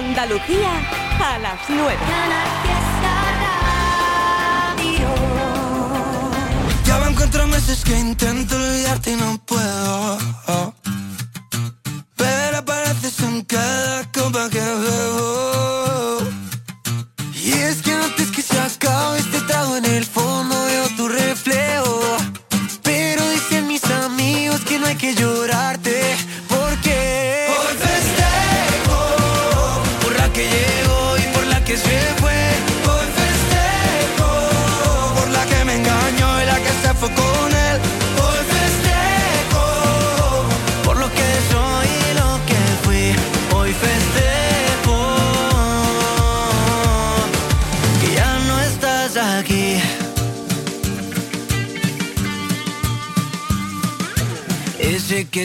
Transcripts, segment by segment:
Andalucía a las 9. Ya van cuatro meses que intento olvidarte y no puedo. Pero apareces en cada copa que bebo.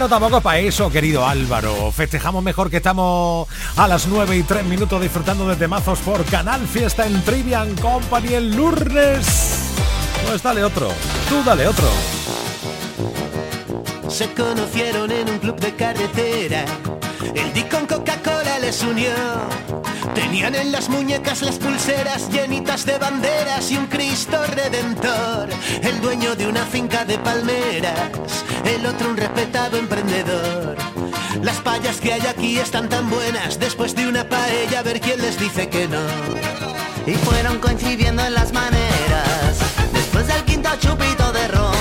Bueno, tampoco para eso, querido Álvaro. Festejamos mejor que estamos a las 9 y 3 minutos disfrutando de temazos por Canal Fiesta en Trivian Company el lunes. Pues dale otro, tú dale otro. Se conocieron en un club de carretera. El Dick con Coca-Cola les unió. Tenían en las muñecas las pulseras llenitas de banderas y un Cristo redentor. El dueño de una finca de palmeras, el otro un respetado emprendedor. Las payas que hay aquí están tan buenas, después de una paella a ver quién les dice que no. Y fueron coincidiendo en las maneras Después del quinto chupito de ron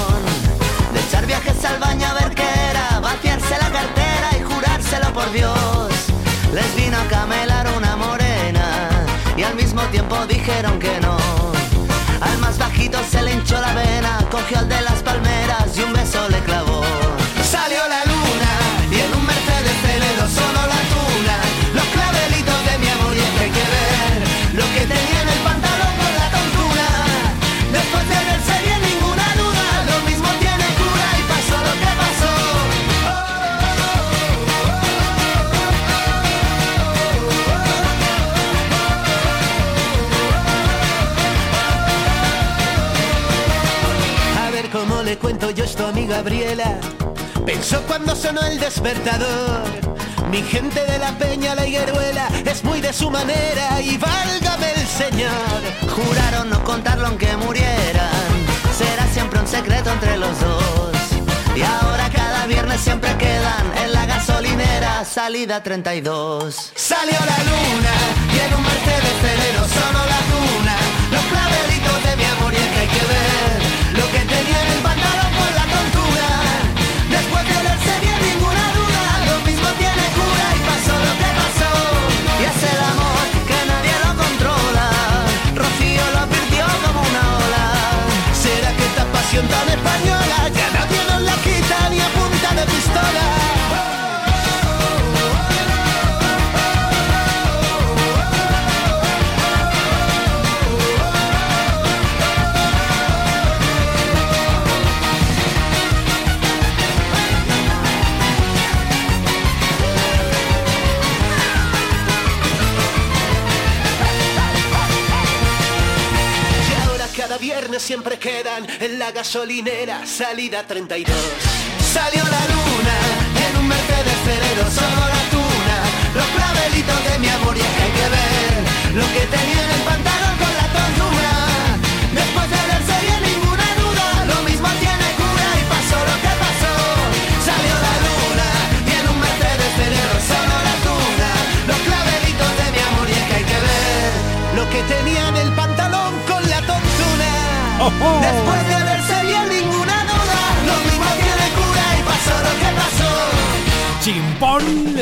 De echar viajes al baño a ver qué era Vaciarse la cartera y jurárselo por Dios Les vino a tiempo dijeron que no. Al más bajito se le hinchó la vena Cogió al de las palmeras y un beso cuando sonó el despertador. Mi gente de la peña, la higueruela, es muy de su manera y válgame el Señor. Juraron no contarlo aunque murieran Será siempre un secreto entre los dos Y ahora cada viernes siempre quedan En la gasolinera salida 32 Salió la luna y en un Mercedes Celero sonó la tuna. Los clavelitos de mi amor y es que hay que ver tan española ya nadie nos la quita ni a punta de pistola? Canciones siempre quedan en la gasolinera, salida 32. Salió la luna en un Mercedes Ferrero, solo la tuna, los clavelitos de mi amor y hay que ver lo que tenía en el pantalón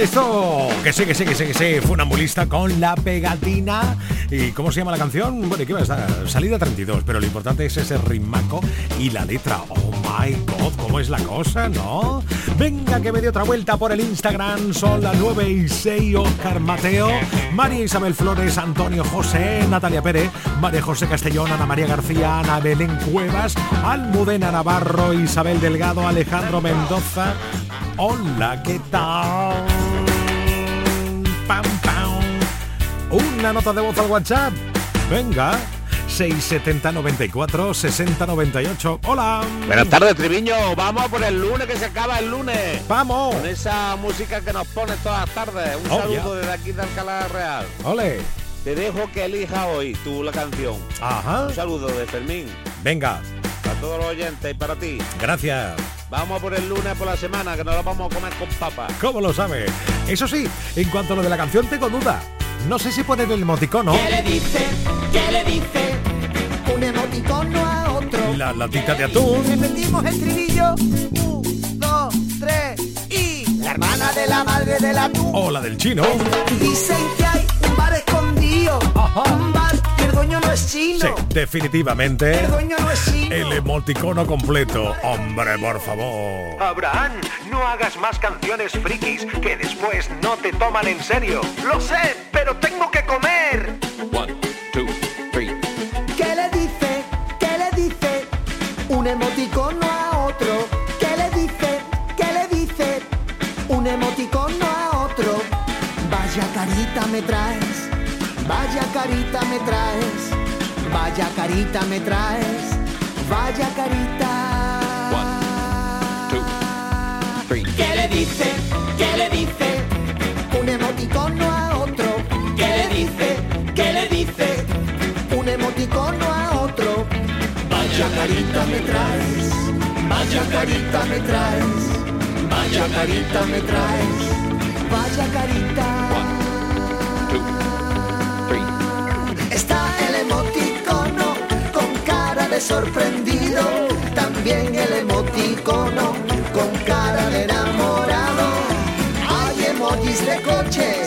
eso. Que sí, que sí, que sí, que sí. Funambulista con la pegatina. ¿Y cómo se llama la canción? Bueno, ¿y ¿qué va a estar? Salida 32, pero lo importante es ese rimaco y la letra. Oh my god, ¿cómo es la cosa, no? Venga, que me dé otra vuelta por el Instagram. Son las 9 y 6. Oscar Mateo, María Isabel Flores, Antonio José, Natalia Pérez, María José Castellón, Ana María García, Ana Belén Cuevas, Almudena Navarro, Isabel Delgado, Alejandro Mendoza. Hola, ¿qué tal? Pam, pam. Una nota de voz al WhatsApp. Venga. 670 94 60 98. Hola. Buenas tardes, Triviño. Vamos por el lunes que se acaba el lunes. Vamos. Con esa música que nos pone todas las tardes. Un Oh, saludo desde aquí de Alcalá Real. Ole. Te dejo que elija hoy tú la canción. Ajá. Un saludo de Fermín. Venga. Para todos los oyentes y para ti. Gracias. Vamos por el lunes por la semana que nos la vamos a comer con papa. ¿Cómo lo sabe? Eso sí, en cuanto a lo de la canción tengo duda. No sé si poner el emoticono, ¿Qué le dice? ¿Qué le dice? Un emoticono a otro. la latita de atún. Repetimos el trilillo. Un, dos, tres y. La hermana de la madre del atún. O la del chino. Dicen que hay un bar escondido. Un bar el dueño no es chino. Sí, definitivamente. El dueño no es chino. El emoticono completo. Hombre, por favor. Abraham, no hagas más canciones frikis que después no te toman en serio. Lo sé, pero tengo que comer. ¿Qué le dice? ¿Qué le dice? Un emoticono a otro. ¿Qué le dice? ¿Qué le dice? Un emoticono a otro. Vaya carita me traes. Vaya carita me traes. Vaya carita me traes. Vaya carita. ¿Qué le dice? ¿Qué le dice? Un emoticono a otro. ¿Qué le dice? ¿Qué le dice? Un emoticono a otro. Vaya carita me traes. Vaya carita me traes. Vaya carita me traes. Vaya carita. Sorprendido. También el emoticono con cara de enamorado. Hay emojis de coches,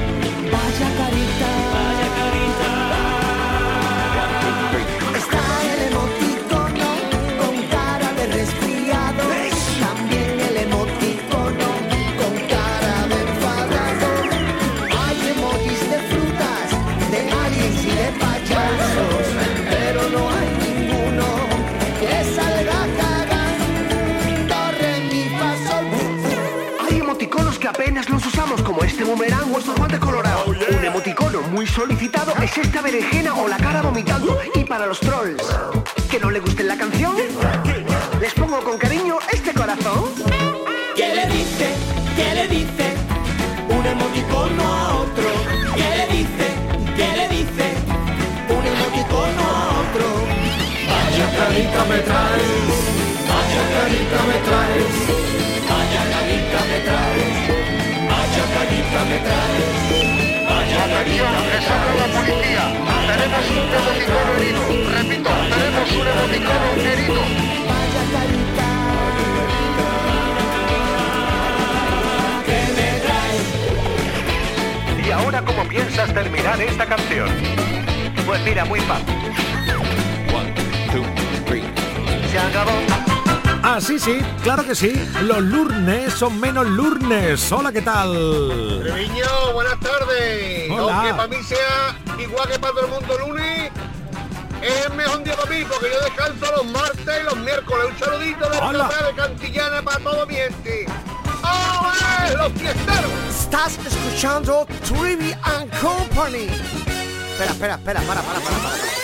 Emoticonos que apenas los usamos, como este boomerang o estos guantes colorados. Un emoticono muy solicitado es esta berenjena o la cara vomitando. Y para los trolls, ¿que no le guste la canción? Les pongo con cariño este corazón. ¿Qué le dice? ¿Qué le dice? Un emoticono a otro. ¿Qué le dice? ¿Qué le dice? Un emoticono a otro. Vaya carita me traes. Vaya carita me traes. Vaya carita me traes. Vaya carita me traes. Vaya carita me traes. policía. Tenemos un emoticono herido. Repito, tenemos un emoticono herido. Vaya carita. Que me traes. ¿Y ahora cómo piensas terminar esta canción? Pues mira, muy fácil. Se acabó. Ah, sí, sí, claro que sí. Los lunes son menos lunes. Hola, ¿qué tal? Treviño, buenas tardes. Hola. Aunque para mí sea igual que para todo el mundo lunes, es el mejor día para mí porque yo descanso los martes y los miércoles. Un saludito de Hola. la de Cantillana para todo mi gente. ¡Ole, los fiesteros! Estás escuchando Trivi and Company. Espera, espera, espera, para, para, para, para.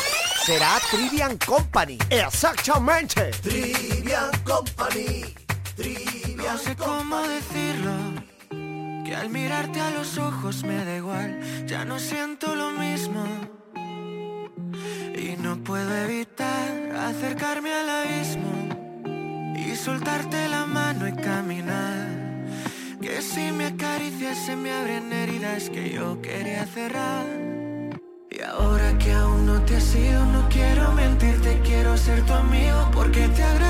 Será Trivian Company. Exactamente. Trivian Company. No sé cómo decirlo. Que al mirarte a los ojos me da igual. Ya no siento lo mismo. Y no puedo evitar acercarme al abismo. Y soltarte la mano y caminar. Que si me acaricias se me abren heridas que yo quería cerrar. Y ahora que aún no te has amigo porque te agradezco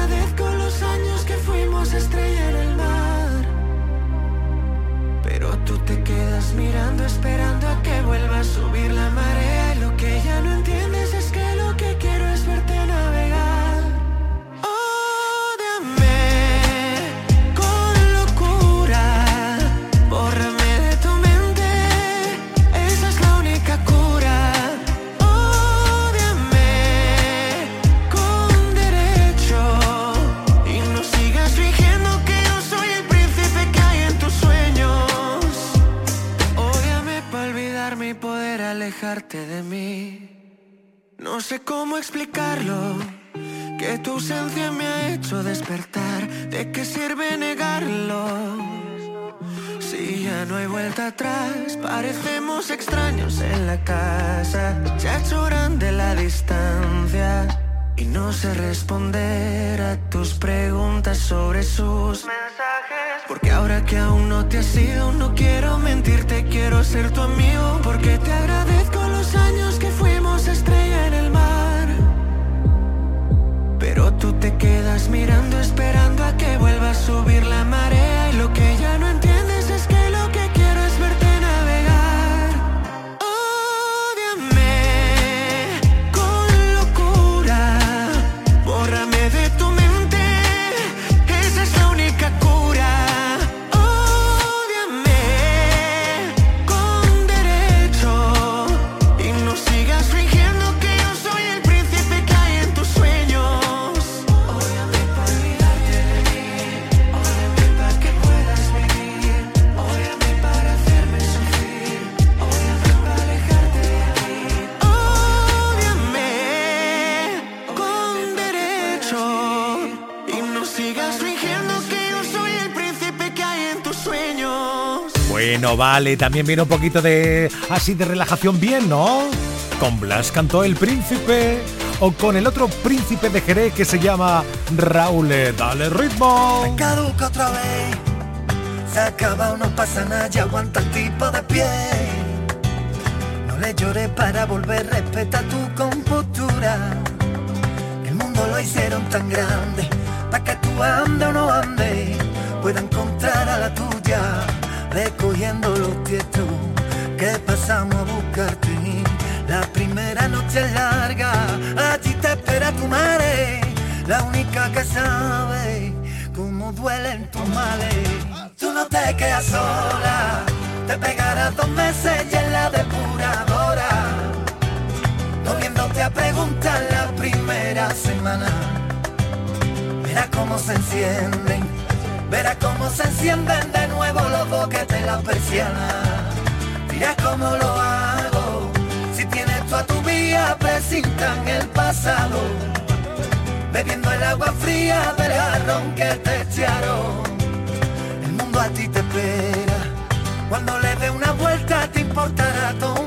parecemos extraños en la casa. Ya choran de la distancia. Y no sé responder a tus preguntas sobre sus mensajes. Porque ahora que aún no te has ido, no quiero mentirte, quiero ser tu amigo. Porque te agradezco los años que fuimos estrella en el mar. Pero tú te quedas mirando, esperando a que vuelva a subir la marea. Vale, también viene un poquito de así de relajación bien, ¿no? Con Blas cantó El Príncipe o con el otro príncipe de Jerez que se llama Raúl. Dale ritmo. caduca otra vez. Se acaba, no pasa nada, ya aguanta el tipo de pie. No le llores para volver, respeta tu compostura. El mundo lo hicieron tan grande, para que tú andes o no andes, pueda encontrar a la tuya, recogiendo los tietos que pasamos a buscarte. La primera noche es larga, allí te espera tu madre, la única que sabe cómo duelen tus males. Tú no te quedas sola, te pegarás dos meses y en la depuradora, volviéndote a preguntar la primera semana. Verás cómo se encienden, verás cómo se encienden de nuevo los boquetes la persiana. Dirás cómo lo hago, si tienes tú a tu vía, presintan el pasado bebiendo el agua fría del jarrón que te echaron. El mundo a ti te espera, cuando le dé una vuelta te importará todo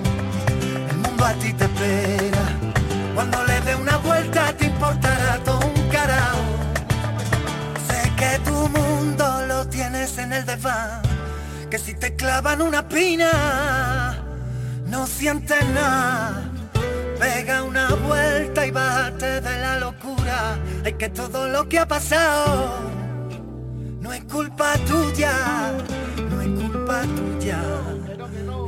A ti te espera, cuando le dé una vuelta te importará todo un carajo. Sé que tu mundo lo tienes en el desván, que si te clavan una pina, no sientes nada. Pega una vuelta y bájate de la locura. Hay que todo lo que ha pasado no es culpa tuya, no es culpa tuya. Tú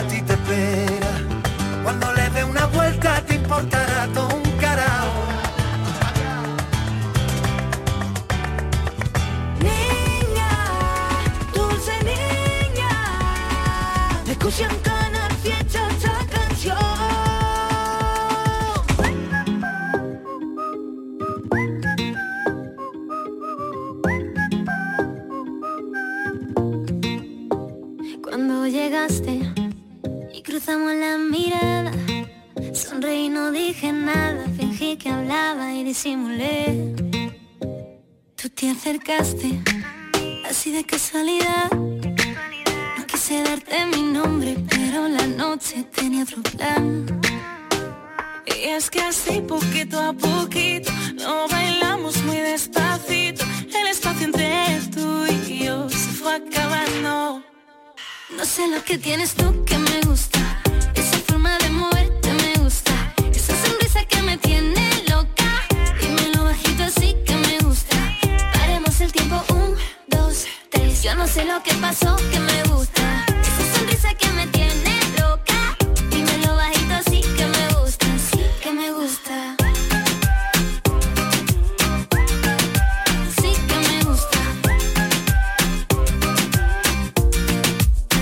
A ti te espera, cuando le dé una vuelta te importará todo que hablaba y disimulé. Tú te acercaste, así de casualidad. No quise darte mi nombre, pero la noche tenía otro plan. Y es que así poquito a poquito lo bailamos muy despacito. El espacio entre tú y yo se fue acabando. No sé lo que tienes tú que me gusta. Esa forma de moverte me gusta. Esa sonrisa que me tiene así que me gusta. Paremos el tiempo, un, dos, tres. Yo no sé lo que pasó que me gusta. Esa sonrisa que me tiene loca. Dímelo bajito así que me gusta. Sí que me gusta. Sí que me gusta.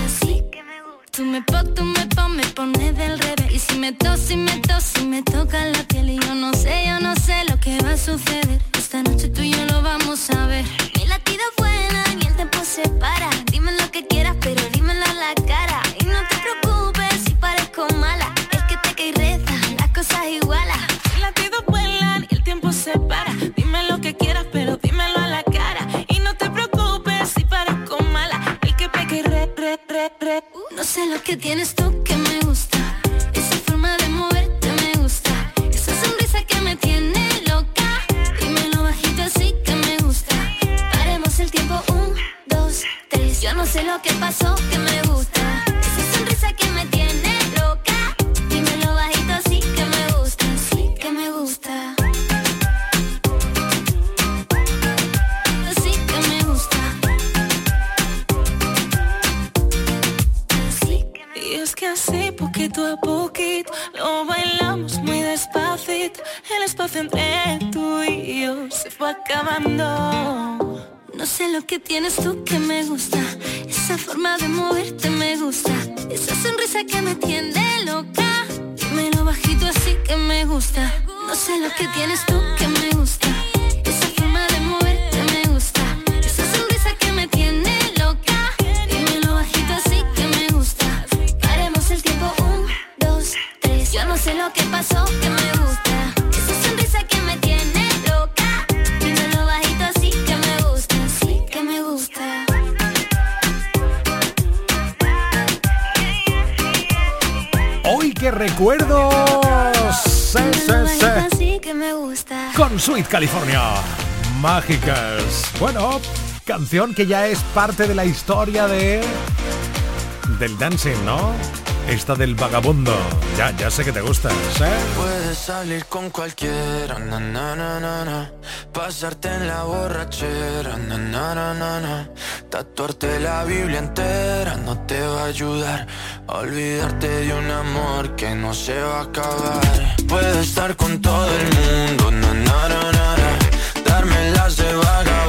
Así que me gusta. Tú me pon, tú me pon, me pones del revés. Y si me tos, si me tos, si me toca la piel. Y yo no sé, yo no sé lo que va a suceder. Esta noche tú y yo lo vamos a ver. California. Mágicas. Bueno, canción que ya es parte de la historia de del dancing, ¿no? Esta del vagabundo. Ya, ya sé que te gusta, ¿eh? Puedes salir con cualquiera, na, na, na, pasarte en la borrachera, tatuarte la Biblia entera no te va a ayudar olvidarte de un amor que no se va a acabar. Puedes estar con todo el mundo, darme las de vagabundo,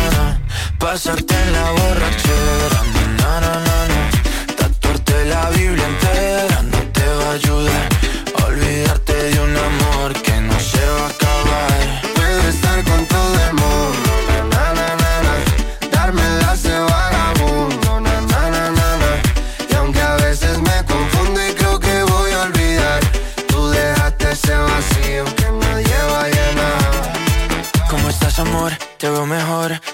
Pasarte en la borrachera, na, na, na, na. Tatuarte la Biblia entera no te va a ayudar olvidarte de un amor que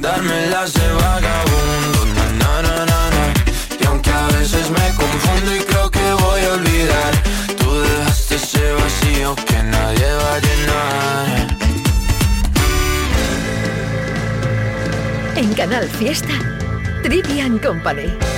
Darme las de vagabundo, na na na na. Y aunque a veces me confundo y creo que voy a olvidar, tú dejaste ese vacío que nadie va a llenar. En Canal Fiesta, Trivian Company.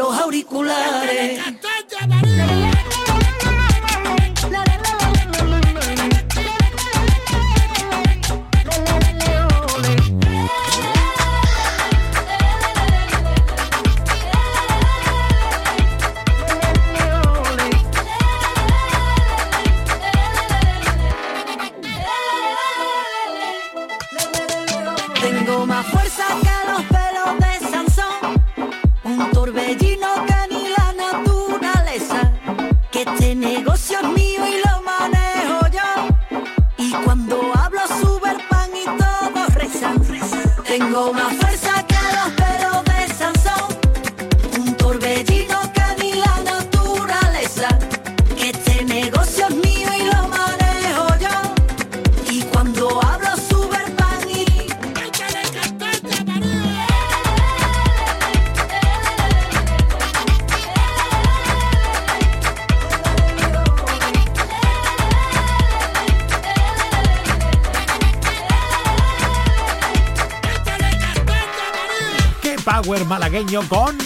los auriculares.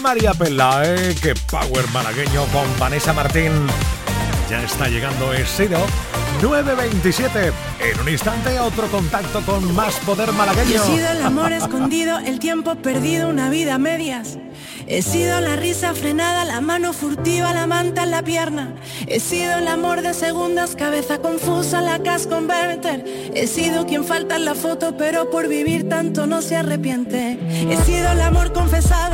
María Pelae, que power malagueño con Vanessa Martín. Ya está llegando Esido 927. En un instante otro contacto con más poder malagueño. He sido el amor escondido, el tiempo perdido, una vida a medias. He sido la risa frenada, la mano furtiva, la manta en la pierna. He sido el amor de segundas, cabeza confusa, la cas converter. He sido quien falta en la foto, pero por vivir tanto no se arrepiente. He sido el amor confesado,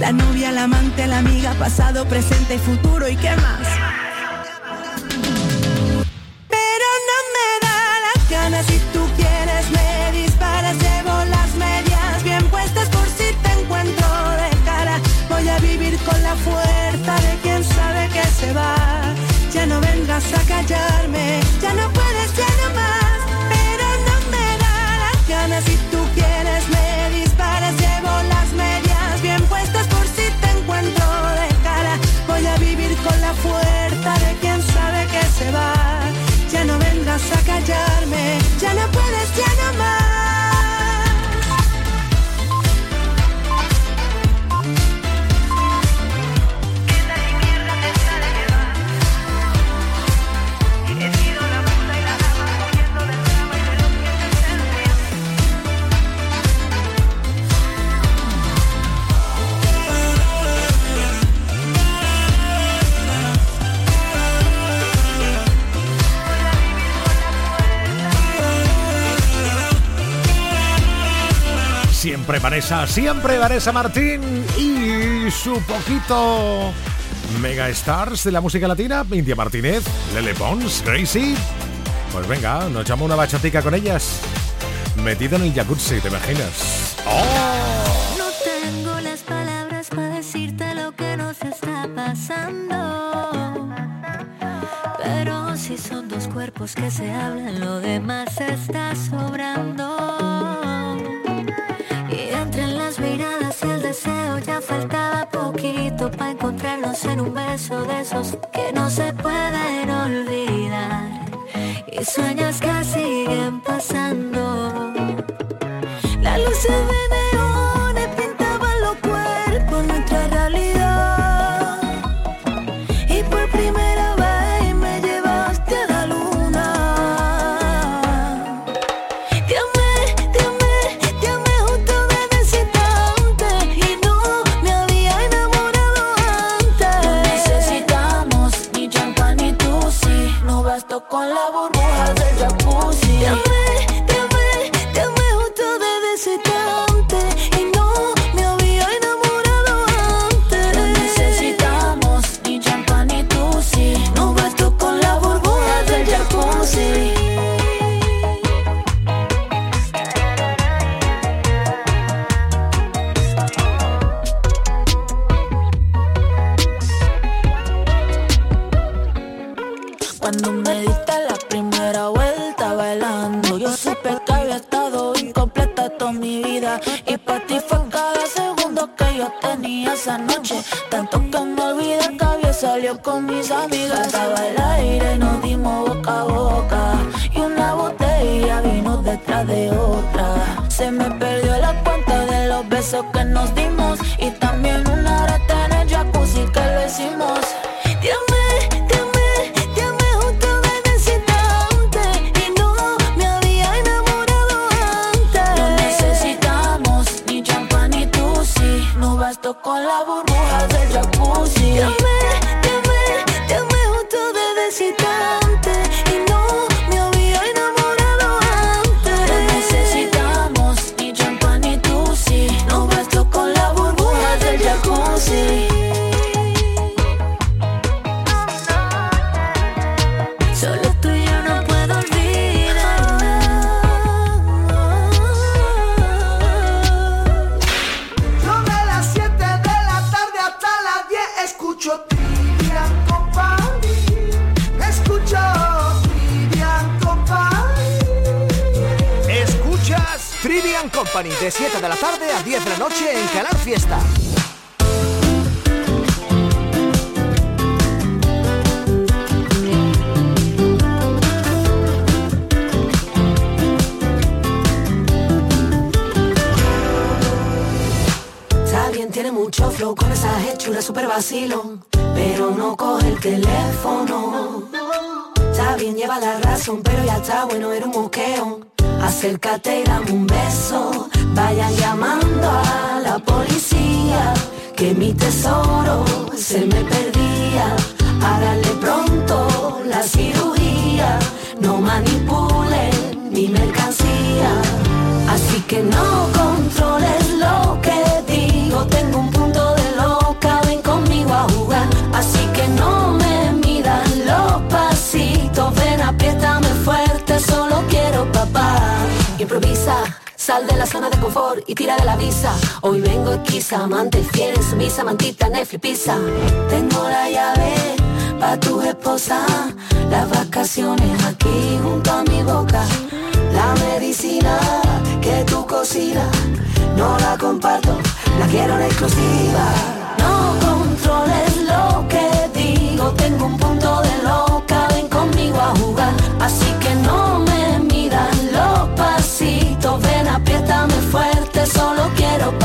La novia, la amante, la amiga, pasado, presente y futuro y qué más. Vanessa, siempre Vanessa Martín y su poquito mega stars de la música latina, India Martínez, Lele Pons, Gracie. Pues venga, nos echamos una bachatica con ellas. Metida en el jacuzzi, ¿te imaginas? ¡Oh! No tengo las palabras para decirte lo que nos está pasando. Pero si son dos cuerpos que se hablan, lo demás está sobrando. Para encontrarnos en un beso de esos que no se pueden olvidar. Y sueños que siguen pasando. La luz de esa. Tanto que me olvidé que había salido con mis amigas. Estaba el aire nos dimos boca a boca. Y una botella vino detrás de otra. Se me perdió la cuenta de los besos que nos dimos. Y pero no coge el teléfono. Está bien, lleva la razón, pero ya está bueno, era un moqueo. Acércate y dame un beso. Vayan llamando a la policía, que mi tesoro se me perdía. Háganle pronto la cirugía, no manipulen mi mercancía. Así que no controles lo que digo, tengo un papá. Improvisa, sal de la zona de confort y tira de la visa. Hoy vengo esquiza, amante fiel, sumisa, mantita, Netflix, pizza. Tengo la llave pa' tu esposa, las vacaciones aquí junto a mi boca. La medicina que tú cocinas, no la comparto, la quiero en exclusiva. No controles lo que digo, tengo un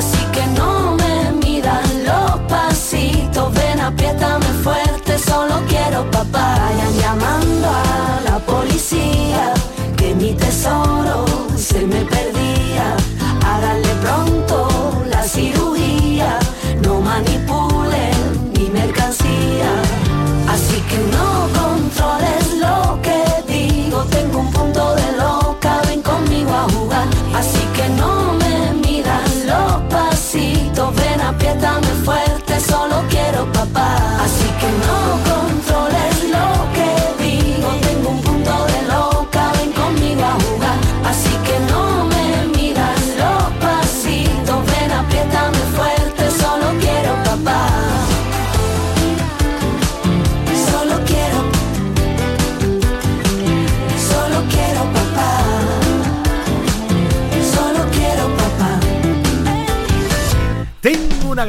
I see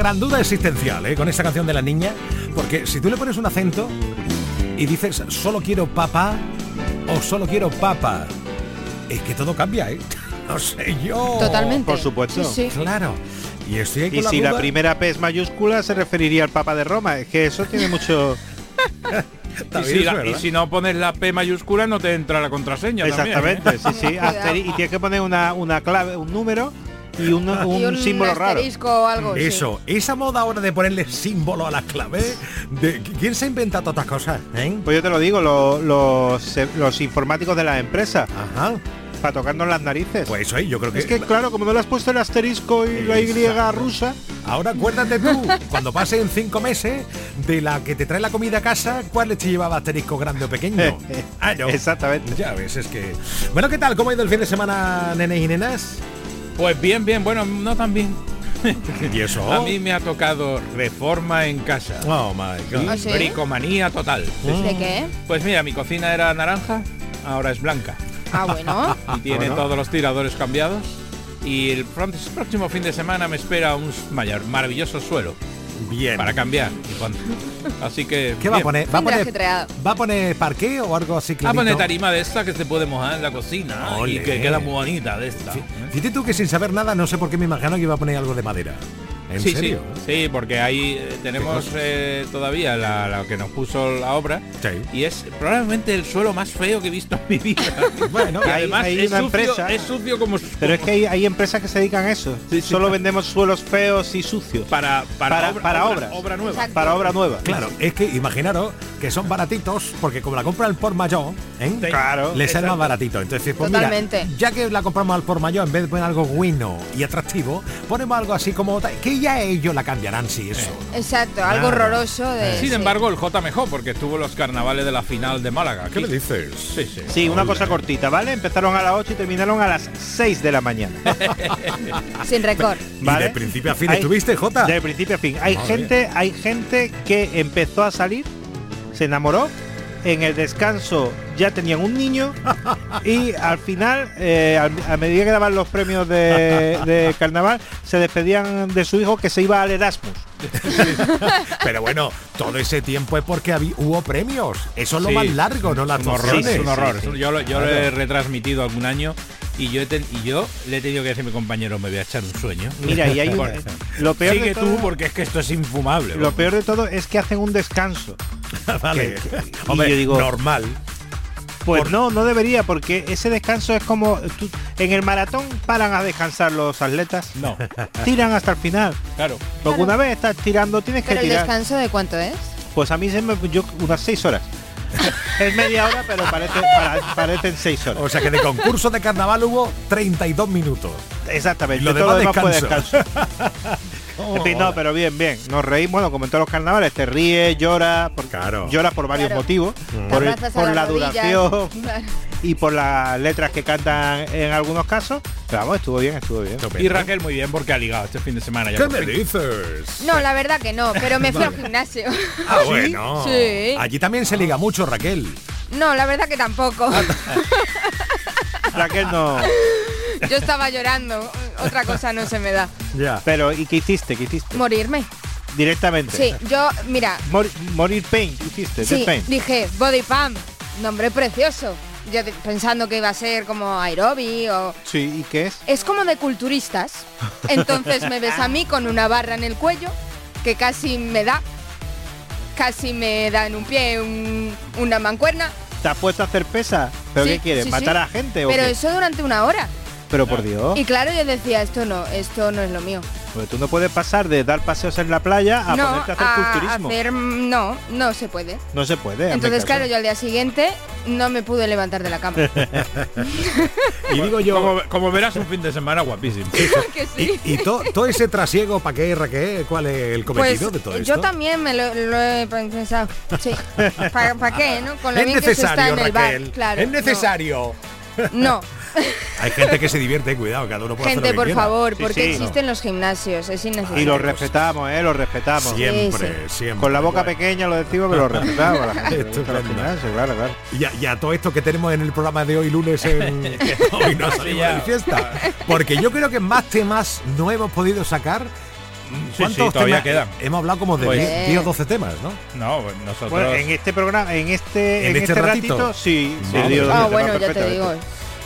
gran duda existencial ¿eh? con esta canción de la niña, porque si tú le pones un acento y dices solo quiero papá o solo quiero papa, es que todo cambia, ¿eh? No sé yo. Totalmente. Por supuesto. Sí, sí. Claro. Y estoy ahí Y con la si la duda. primera P es mayúscula, se referiría al Papa de Roma. Es que eso tiene mucho... Y si, es la- verdad. y si no pones la P mayúscula no te entra la contraseña. también, ¿eh? Exactamente, sí, sí. Y tienes que poner una, una clave, un número y un, un Y un símbolo raro. o algo. sí. Eso, esa moda ahora de ponerle símbolo a la clave, de, ¿quién se ha inventado todas estas cosas? eh? Pues yo te lo digo, lo- los, eh, los informáticos de las empresas. Ajá. Para tocarnos las narices. Pues eso ahí, yo creo que... es que claro, como no le has puesto el asterisco y la Y rusa. Ahora acuérdate tú, cuando pasen cinco meses, de la que te trae la comida a casa, ¿cuál te llevaba asterisco grande o pequeño? Ah, no. Exactamente. Ya ves, es que... Bueno, ¿qué tal? ¿Cómo ha ido el fin de semana, nenes y nenas? Pues bien, bien, bueno, no tan bien. ¿Y eso? A mí me ha tocado reforma en casa. Oh, my God. ¿Ah, sí? Bricomanía total. ¿De qué? Pues mira, mi cocina era naranja, ahora es blanca. Ah, bueno. Y tiene Bueno. todos los tiradores cambiados. Y el próximo fin de semana me espera un mayor, maravilloso suelo Bien. para cambiar. Así que. ¿Qué va a poner? ¿Va a poner. ¿Va a poner parqué o algo así Va a clarito? poner tarima de esta que se puede mojar en la cocina Ole. y que queda muy bonita de esta. ¿eh? Fíjate tú que sin saber nada, no sé por qué me imagino que iba a poner algo de madera. ¿En sí, serio? sí, sí, porque ahí eh, tenemos eh, todavía la, la que nos puso la obra Sí. y es probablemente el suelo más feo que he visto en mi vida. Bueno, Y hay- además hay es, una sucio, empresa- es sucio como Pero es que hay, hay empresas que se dedican a eso. Sí, sí. Solo vendemos suelos feos y sucios. para para, Para- obra, para obra- obras. obra nueva. Exacto. Para obra nueva. Claro, es que imaginaros que son baratitos, porque como la compra al por mayor, ¿eh? Sí. Claro. le sale más baratito. Entonces, pues Totalmente. mira, ya que la compramos al por mayor, en vez de poner algo bueno y atractivo, ponemos algo así como que ya ellos la cambiarán, sí, eso. Exacto, algo Claro. horroroso de. Sin sí. embargo, el J mejor porque estuvo los carnavales de la final de Málaga. ¿Qué me dices? Sí, sí. Sí, una cosa cortita, ¿vale? Empezaron a las 8 y terminaron a las 6 de la mañana. Sin récord. De principio a fin Hay- estuviste, Jota. De principio a fin. Hay Madre gente, hay gente que empezó a salir, se enamoró, en el descanso ya tenían un niño y al final, eh, a medida que daban los premios de, de carnaval, se despedían de su hijo que se iba al Erasmus. Pero bueno, todo ese tiempo es porque habí- hubo premios. Eso es lo Sí. más largo, no las un horror, un horror. sí, sí. Yo, lo, yo lo Claro. he retransmitido algún año y yo, he ten- y yo le he tenido que decir a mi compañero, me voy a echar un sueño. Mira, y hay un- lo peor Sigue de todo, tú porque es que esto es infumable. lo peor de todo es que hacen un descanso. vale. Hombre, yo digo- normal. Pues no, no debería, porque ese descanso es como tú- en el maratón paran a descansar los atletas. No, Tiran hasta el final. claro. Porque Claro. una vez estás tirando, tienes que Pero el tirar. descanso de cuánto es? Pues a mí se me yo unas seis horas. es media hora, pero parece, para- parecen seis horas. O sea que de concurso de carnaval hubo 32 minutos. Exactamente. Y lo todo demás fue descanso. descanso. En fin, no, pero bien, bien. Nos reímos, bueno, como en todos los carnavales, te ríes, llora, por, Claro. llora por varios Claro. motivos. Mm. Por, el- la rodillas. duración Claro. y por las letras que cantan en algunos casos. Pero vamos, estuvo bien, estuvo bien. Y Raquel muy bien porque ha ligado este fin de semana ya. ¿Qué me fin. dices? No, la verdad que no, pero me fui al gimnasio. Ah, bueno. Sí. Allí también se liga mucho, Raquel. No, la verdad que tampoco. Ah, Raquel no. Yo estaba llorando. Otra cosa no se me da. Ya. Pero, ¿y qué hiciste? ¿Qué hiciste? Morirme. Directamente. Sí, yo, mira, Mor- morir pain, ¿qué hiciste? sí, dije body pump, nombre precioso. Yo pensando que iba a ser como aerobi o Sí, ¿y qué es? es como de culturistas. Entonces me ves a mí con una barra en el cuello que casi me da, casi me da en un pie un- una mancuerna. ¿Te has puesto a hacer pesa? ¿Pero Sí, qué quieres? sí, ¿Matar sí. a gente o Pero qué? eso durante una hora. Pero por Dios. Y claro, yo decía, esto no, esto no es lo mío. Porque tú no puedes pasar de dar paseos en la playa a no, ponerte a hacer culturismo. hacer- no, no se puede. No se puede. Entonces, claro, yo al día siguiente no me pude levantar de la cama. Y digo yo. Como, como verás, un fin de semana guapísimo. que sí. Y, y to- todo ese trasiego, ¿para qué, Raquel? ¿Cuál es el Pues cometido de todo esto? yo también me lo, lo he pensado. Sí. ¿Para qué, no? Con lo es bien que se está necesario, en el bar. Raquel. Claro. es no. necesario. No, Hay gente que se divierte, cuidado, cada uno puede Gente, hacer lo por quiera. favor, Sí, porque sí. existen los gimnasios, es innecesario. Y lo respetamos, ¿eh? Lo respetamos. Siempre, siempre. Con la boca pequeña lo decimos, pero lo respetamos. la gente. Claro, claro. Y a, y a todo esto que tenemos en el programa de hoy lunes en hoy no salimos de fiesta. Porque yo creo que más temas no hemos podido sacar. Sí, sí, todavía quedan. Hemos hablado como de Pues- 10 10 o 12 temas, ¿no? No, pues nosotros. Bueno, en este programa, en este, ¿En en este este, ratito? ratito, sí. Ah, bueno, ya te digo.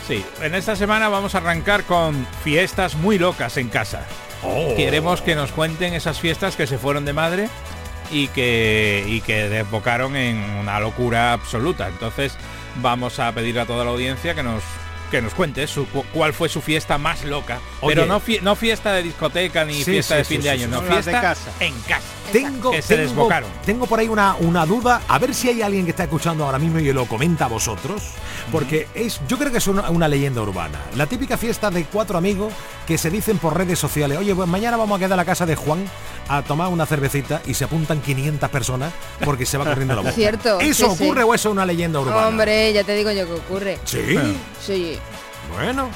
Sí, en esta semana vamos a arrancar con fiestas muy locas en casa. Oh. Queremos que nos cuenten esas fiestas que se fueron de madre y que, y que desbocaron en una locura absoluta. Entonces vamos a pedir a toda la audiencia que nos que nos cuente su, cu- cuál fue su fiesta más loca. Oye. Pero no, fie- no fiesta de discoteca ni Sí, fiesta sí, de sí, fin de año, sí, no, las de fiesta casa. en casa. Tengo, Que se tengo- desbocaron. tengo por ahí una, una duda, a ver si hay alguien que está escuchando ahora mismo y lo comenta a vosotros, porque es, yo creo que es una, una leyenda urbana. La típica fiesta de cuatro amigos que se dicen por redes sociales, oye, pues mañana vamos a quedar a la casa de Juan a tomar una cervecita y se apuntan 500 personas porque se va corriendo la voz. Cierto, ¿Eso sí, sí. ocurre o eso es una leyenda urbana? Hombre, ya te digo yo que ocurre. Sí. Sí. Bueno,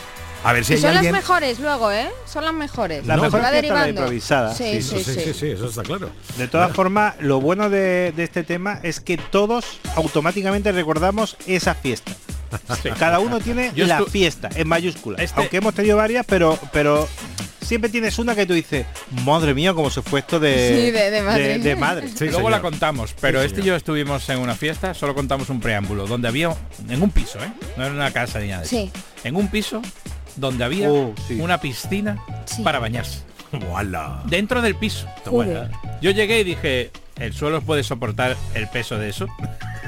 a ver si Y hay son alguien... las mejores luego, ¿eh? Son las mejores. La No, mejor la derivando. improvisada. Sí, sí, sí. sí, sí, eso está claro. De todas formas, lo bueno de, de este tema es que todos automáticamente recordamos esa fiesta. Cada uno tiene Yo la fiesta en mayúsculas. Este- Aunque hemos tenido varias, pero pero siempre tienes una que tú dices, madre mía, cómo se fue esto de, Sí, de- de madre. de madre. Sí, Luego señor. la contamos, pero Sí, este y yo estuvimos en una fiesta, solo contamos un preámbulo, donde había, en un piso, ¿eh? No era una casa ni nada de eso. Sí. En un piso donde había Oh, sí. una piscina Sí. para bañarse. Voilà. Dentro del piso. Joder. Yo llegué y dije, ¿el suelo puede soportar el peso de eso?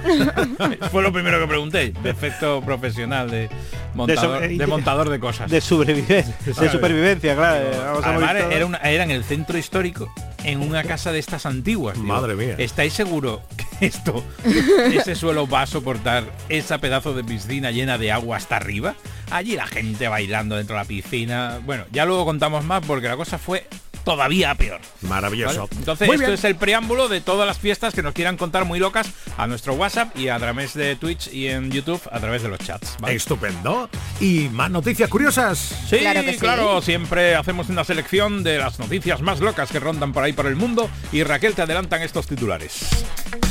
Fue lo primero que pregunté. Defecto profesional de montador so- de, eh, montador de cosas. De sobrevivencia, de supervivencia, claro. eh, vamos Además, era, una- era en el centro histórico, en una casa de estas antiguas. Digo, Madre mía. ¿Estáis seguro que esto, ese suelo va a soportar esa pedazo de piscina llena de agua hasta arriba? Allí la gente bailando dentro de la piscina. Bueno, ya luego contamos más porque la cosa fue todavía peor. Maravilloso. ¿vale? Entonces, Muy esto bien. es el preámbulo de todas las fiestas que nos quieran contar muy locas a nuestro WhatsApp y a través de Twitch y en YouTube a través de los chats. ¿vale? Estupendo. Y más noticias curiosas. Sí, Claro que sí. claro, siempre hacemos una selección de las noticias más locas que rondan por ahí por el mundo y Raquel te adelantan estos titulares.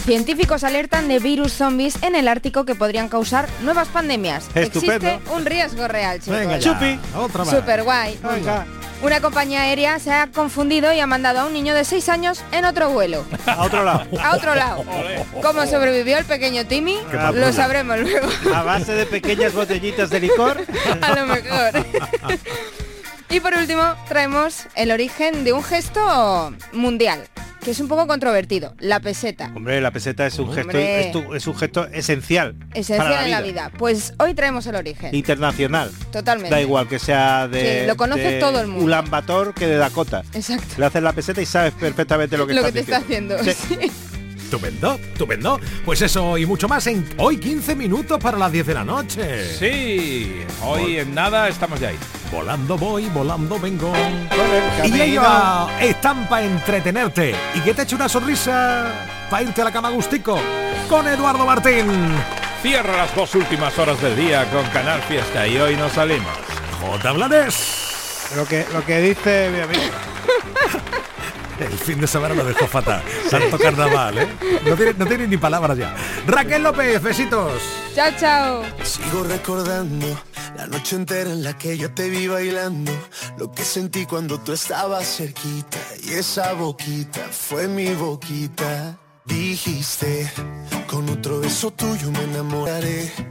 Científicos alertan de virus zombies en el Ártico que podrían causar nuevas pandemias. Estupendo. Existe un riesgo real, chicos. Venga, ya. Chupi. Otra más. Super guay. Venga, Una compañía aérea se ha confundido y ha mandado a un niño de 6 años en otro vuelo. a otro lado. A otro lado. ¿Cómo sobrevivió el pequeño Timmy? Lo sabremos luego. A base de pequeñas botellitas de licor. A lo mejor. Y por último, traemos el origen de un gesto mundial, que es un poco controvertido, la peseta. Hombre, la peseta es un gesto es, tu- es un gesto esencial. Esencial para en la vida. Pues hoy traemos el origen. Internacional. Totalmente. Da igual que sea de. Sí, lo conoce de todo el mundo. Ulan Bator que de Dakota. Exacto. Le haces la peseta y sabes perfectamente lo que, Lo que te está haciendo. Sí. sí. Estupendo, estupendo. Pues eso y mucho más en hoy 15 minutos para las 10 de la noche. Sí, hoy en nada estamos ya ahí. Volando voy, volando vengo. Y ello están para entretenerte y que te eche una sonrisa para irte a la cama gustico con Eduardo Martín. Cierra las dos últimas horas del día con Canal Fiesta y hoy nos salimos. J. Blanes. Lo que, lo que dice mi amigo. El fin de semana lo dejó fatal. Santo carnaval, ¿eh? No tiene, no tiene ni palabras ya. Raquel López, besitos. Chao, chao. Sigo recordando la noche entera en la que yo te vi bailando, lo que sentí cuando tú estabas cerquita y esa boquita fue mi boquita. Dijiste, con otro beso tuyo me enamoraré.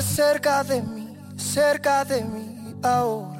cerca de mí, cerca de mí ahora.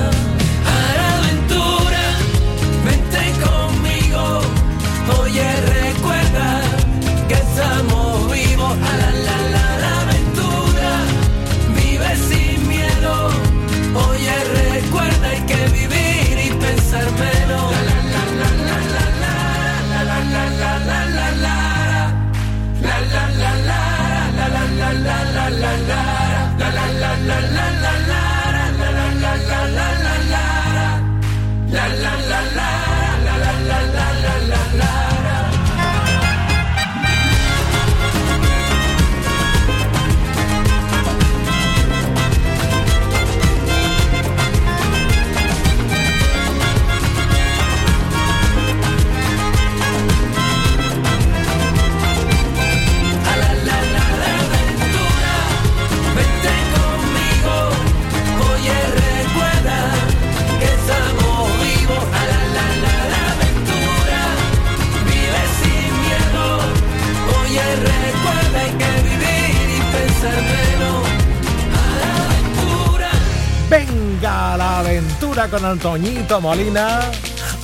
Aventura con Antoñito Molina.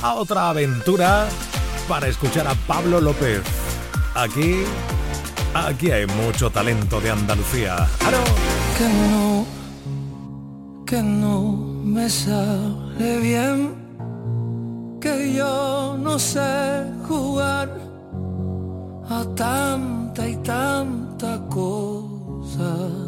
A otra aventura para escuchar a Pablo López. Aquí Aquí hay mucho talento de Andalucía. Que no, que no me sale bien, que yo no sé jugar a tanta y tanta cosa.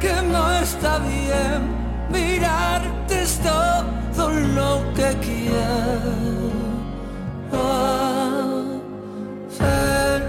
que no está bien. Mirarte es todo lo que quiero hacer.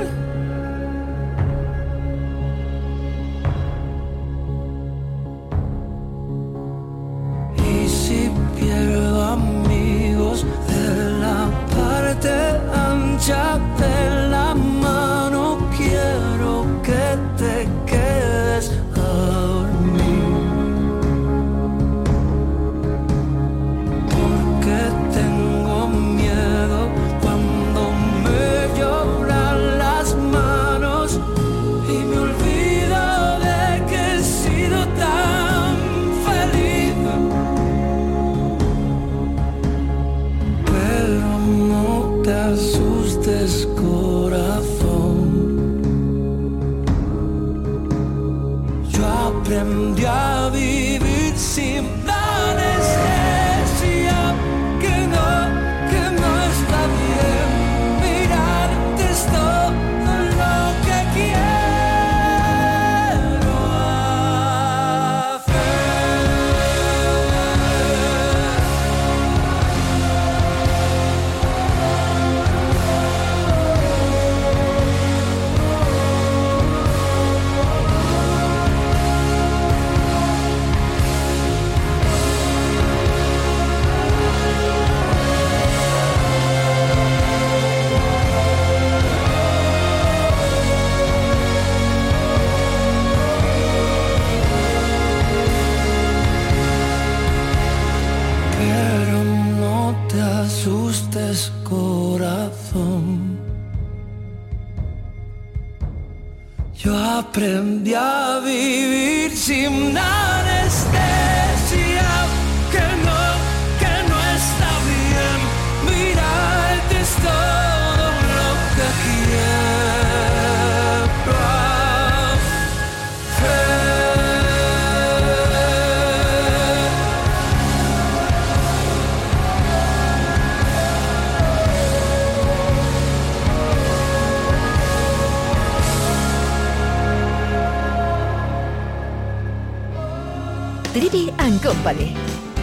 Company.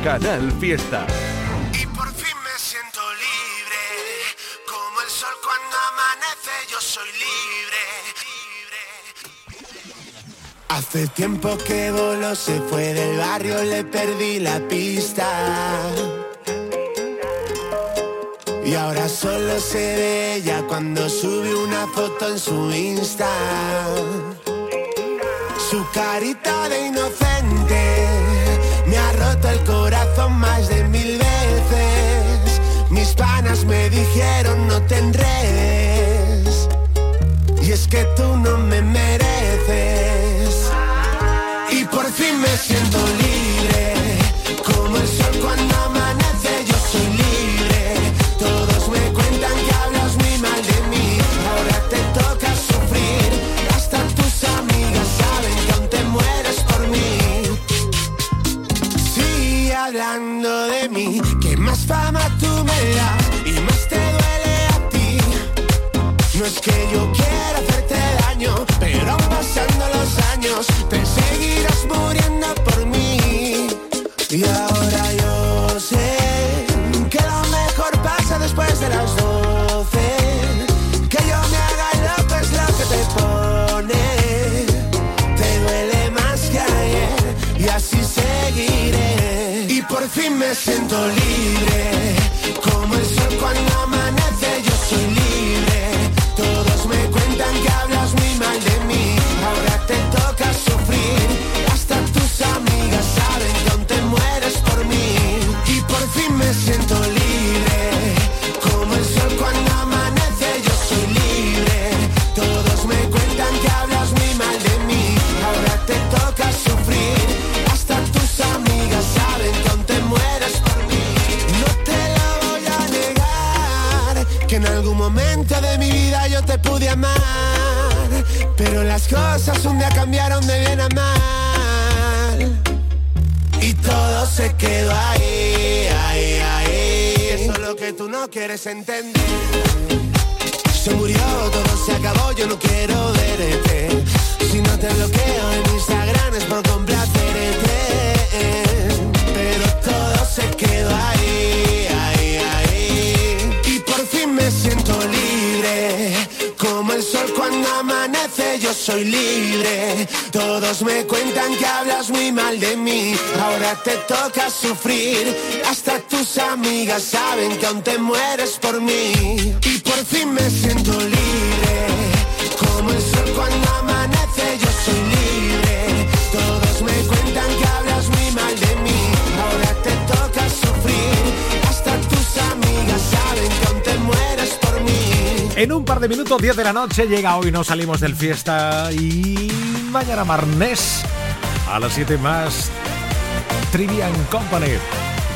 Canal Fiesta. Y por fin me siento libre, como el sol cuando amanece, yo soy libre. Hace tiempo que voló, se fue del barrio, le perdí la pista. Y ahora solo se ve ella cuando sube una foto en su Insta. Su carita de inocente más de mil veces. Mis panas me dijeron no te enredes. Y es que tú no me mereces. Que yo quiera hacerte daño, pero pasando los años te seguirás muriendo por mí. Y ahora yo sé que lo mejor pasa después de las doce. Que yo me haga loco es lo que te pone. Te duele más que ayer y así seguiré. Y por fin me siento libre. Entender. Se murió, todo se acabó, yo no quiero verte. Si no te bloqueo en Instagram es por complacerte. Pero todo se quedó ahí, ahí, ahí. Y por fin me siento libre. Como el sol cuando amanece, yo soy libre. Todos me cuentan que hablas muy mal de mí. Ahora te toca sufrir. Tus amigas saben que aún te mueres por mí. Y por fin me siento libre. Como el sol cuando amanece, yo soy libre. Todos me cuentan que hablas muy mal de mí. Ahora te toca sufrir. Hasta tus amigas saben que aún te mueres por mí. En un par de minutos, 10 de la noche, llega hoy, no salimos del fiesta y mañana marnés a las 7 más Trivian Company.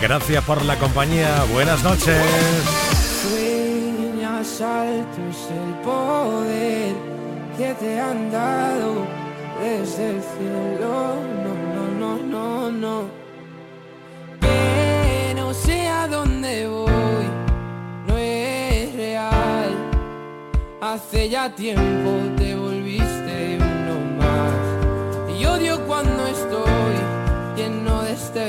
Gracias por la compañía, buenas noches. Sueñas alto es el poder que te han dado desde el cielo. No, no, no, no, no. Que no sé a dónde voy, no es real. Hace ya tiempo te volviste uno más. Y odio cuando estoy lleno de este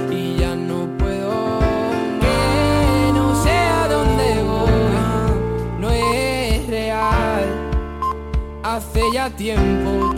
Hace ya tiempo